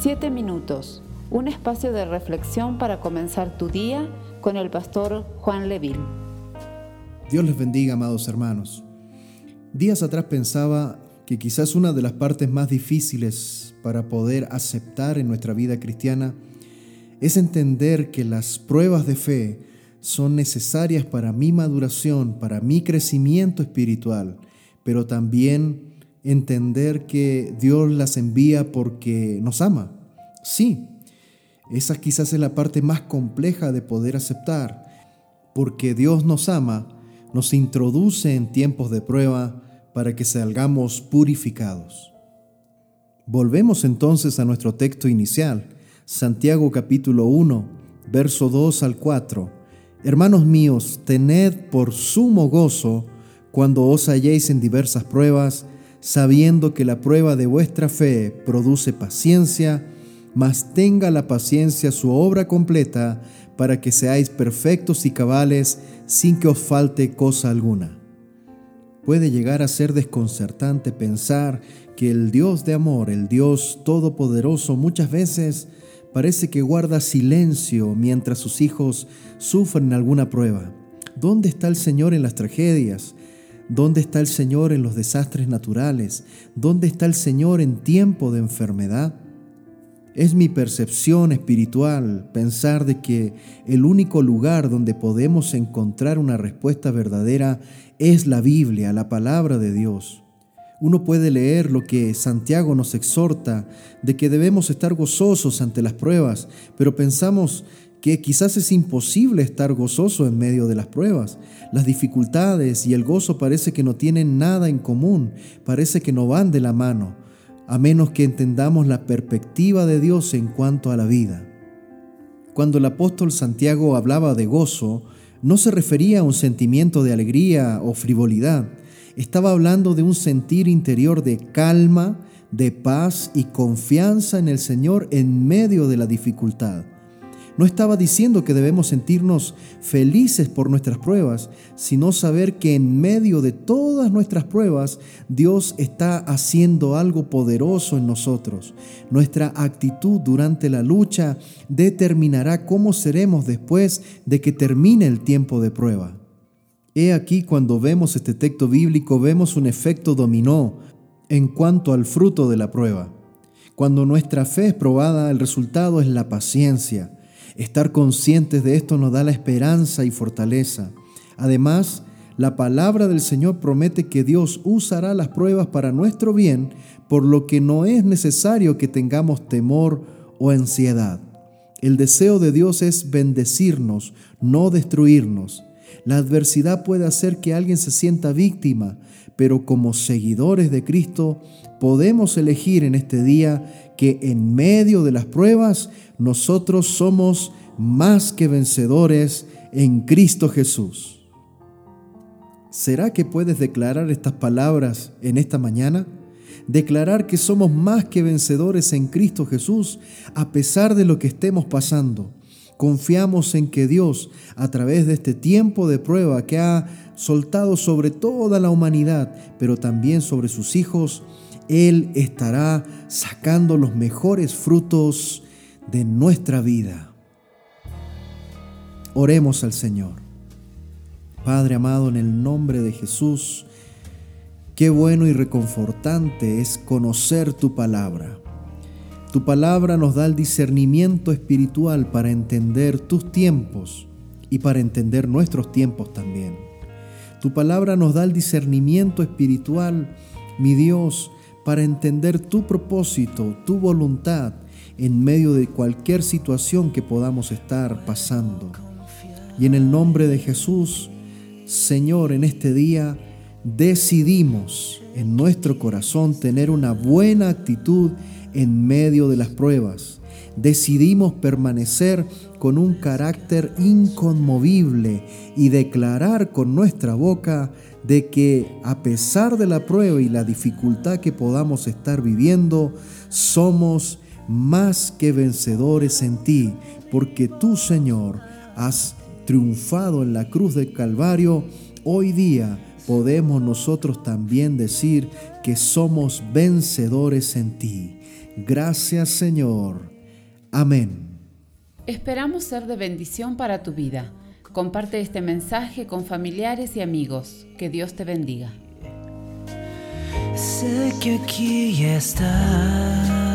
Siete minutos, un espacio de reflexión para comenzar tu día con el pastor Juan Leville. Dios les bendiga, amados hermanos. Días atrás pensaba que quizás una de las partes más difíciles para poder aceptar en nuestra vida cristiana es entender que las pruebas de fe son necesarias para mi maduración, para mi crecimiento espiritual, pero también entender que Dios las envía porque nos ama. Sí, esa quizás es la parte más compleja de poder aceptar, porque Dios nos ama, nos introduce en tiempos de prueba para que salgamos purificados. Volvemos entonces a nuestro texto inicial, Santiago capítulo 1, verso 2 al 4. Hermanos míos, tened por sumo gozo cuando os halléis en diversas pruebas, sabiendo que la prueba de vuestra fe produce paciencia, mas tenga la paciencia su obra completa, para que seáis perfectos y cabales sin que os falte cosa alguna. Puede llegar a ser desconcertante pensar que el Dios de amor, el Dios todopoderoso, muchas veces parece que guarda silencio mientras sus hijos sufren alguna prueba. ¿Dónde está el Señor en las tragedias? ¿Dónde está el Señor en los desastres naturales? ¿Dónde está el Señor en tiempo de enfermedad? Es mi percepción espiritual pensar de que el único lugar donde podemos encontrar una respuesta verdadera es la Biblia, la palabra de Dios. Uno puede leer lo que Santiago nos exhorta, de que debemos estar gozosos ante las pruebas, pero pensamos que quizás es imposible estar gozoso en medio de las pruebas. Las dificultades y el gozo parece que no tienen nada en común, parece que no van de la mano, a menos que entendamos la perspectiva de Dios en cuanto a la vida. Cuando el apóstol Santiago hablaba de gozo, no se refería a un sentimiento de alegría o frivolidad, estaba hablando de un sentir interior de calma, de paz y confianza en el Señor en medio de la dificultad. No estaba diciendo que debemos sentirnos felices por nuestras pruebas, sino saber que en medio de todas nuestras pruebas Dios está haciendo algo poderoso en nosotros. Nuestra actitud durante la lucha determinará cómo seremos después de que termine el tiempo de prueba. He aquí cuando vemos este texto bíblico vemos un efecto dominó en cuanto al fruto de la prueba. Cuando nuestra fe es probada, el resultado es la paciencia. Estar conscientes de esto nos da la esperanza y fortaleza. Además, la palabra del Señor promete que Dios usará las pruebas para nuestro bien, por lo que no es necesario que tengamos temor o ansiedad. El deseo de Dios es bendecirnos, no destruirnos. La adversidad puede hacer que alguien se sienta víctima, pero como seguidores de Cristo podemos elegir en este día que en medio de las pruebas nosotros somos más que vencedores en Cristo Jesús. ¿Será que puedes declarar estas palabras en esta mañana? Declarar que somos más que vencedores en Cristo Jesús a pesar de lo que estemos pasando. Confiamos en que Dios, a través de este tiempo de prueba que ha soltado sobre toda la humanidad, pero también sobre sus hijos, Él estará sacando los mejores frutos de nuestra vida. Oremos al Señor. Padre amado, en el nombre de Jesús, qué bueno y reconfortante es conocer tu palabra. Tu palabra nos da el discernimiento espiritual para entender tus tiempos y para entender nuestros tiempos también. Tu palabra nos da el discernimiento espiritual, mi Dios, para entender tu propósito, tu voluntad en medio de cualquier situación que podamos estar pasando. Y en el nombre de Jesús, Señor, en este día decidimos en nuestro corazón tener una buena actitud en medio de las pruebas. Decidimos permanecer con un carácter inconmovible y declarar con nuestra boca de que a pesar de la prueba y la dificultad que podamos estar viviendo, somos más que vencedores en ti, porque tú, Señor, has triunfado en la cruz del Calvario. Hoy día podemos nosotros también decir que somos vencedores en ti. Gracias Señor. Amén. Esperamos ser de bendición para tu vida. Comparte este mensaje con familiares y amigos. Que Dios te bendiga. Sé que aquí estás